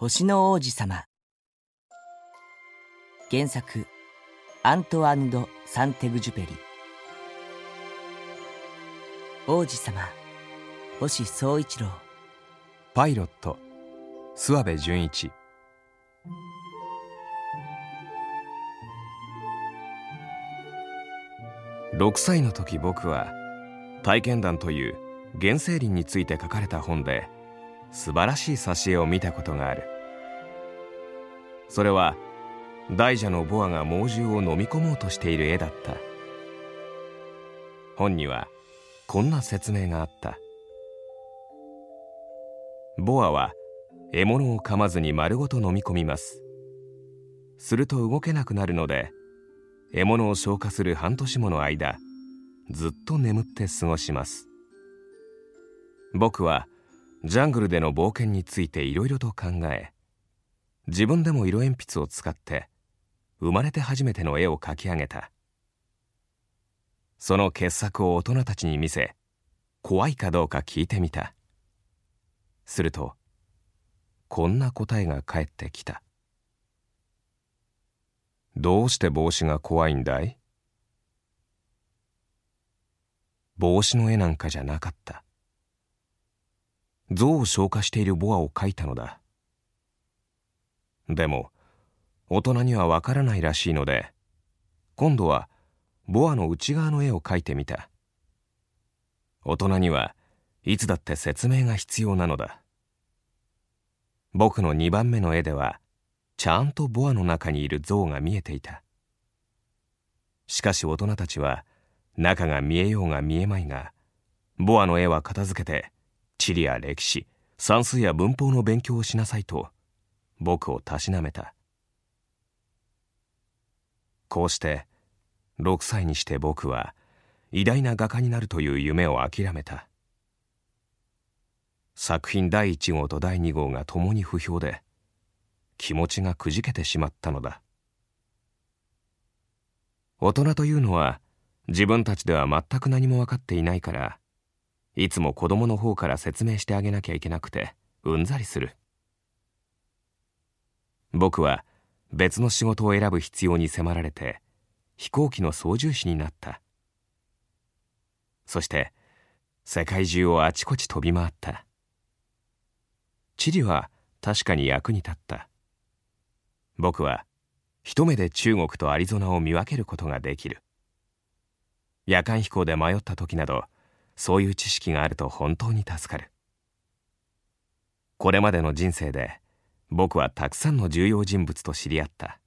星の王子様。原作アントワン・ド・サンテグジュペリ。王子様星総一郎。パイロット諏訪部純一。6歳の時僕は体験談という原生林について書かれた本で素晴らしい挿絵を見たことがある。それは大蛇のボアが猛獣を飲み込もうとしている絵だった。本にはこんな説明があった。ボアは獲物を噛まずに丸ごと飲み込みます。すると動けなくなるので獲物を消化する半年もの間ずっと眠って過ごします。僕はジャングルでの冒険についていろいろと考え自分でも色鉛筆を使って生まれて初めての絵を描き上げた。その傑作を大人たちに見せ怖いかどうか聞いてみた。するとこんな答えが返ってきた「どうして帽子が怖いんだい?」帽子の絵なんかじゃなかった。象を消化しているボアを描いたのだ。でも大人にはわからないらしいので今度はボアの内側の絵を描いてみた。大人にはいつだって説明が必要なのだ。僕の2番目の絵ではちゃんとボアの中にいる象が見えていた。しかし大人たちは中が見えようが見えまいがボアの絵は片付けて地理や歴史算数や文法の勉強をしなさいと僕をたしなめた。こうして6歳にして僕は偉大な画家になるという夢を諦めた。作品第1号と第2号が共に不評で気持ちがくじけてしまったのだ。大人というのは自分たちでは全く何も分かっていないからいつも子供の方から説明してあげなきゃいけなくてうんざりする。僕は別の仕事を選ぶ必要に迫られて飛行機の操縦士になった。そして世界中をあちこち飛び回った。地理は確かに役に立った。僕は一目で中国とアリゾナを見分けることができる。夜間飛行で迷った時などそういう知識があると本当に助かる。これまでの人生で僕はたくさんの重要人物と知り合った。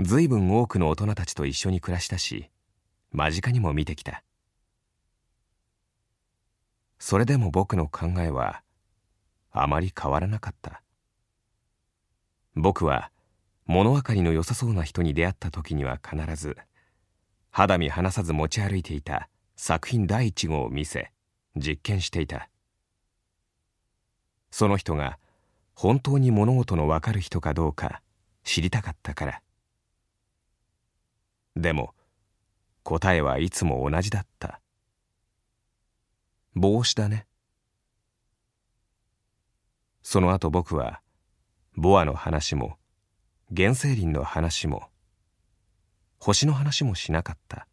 随分多くの大人たちと一緒に暮らしたし間近にも見てきた。それでも僕の考えはあまり変わらなかった。僕は物分かりの良さそうな人に出会った時には必ず肌身離さず持ち歩いていた作品第1号を見せ実験していた。その人が本当に物事の分かる人かどうか知りたかったから。でも答えはいつも同じだった。帽子だね。その後僕はボアの話も原生林の話も星の話もしなかった。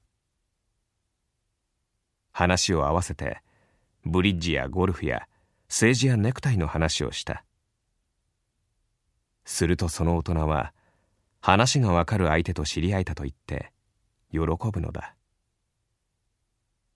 話を合わせてブリッジやゴルフや政治やネクタイの話をした。するとその大人は話がわかる相手と知り合えたと言って喜ぶのだ。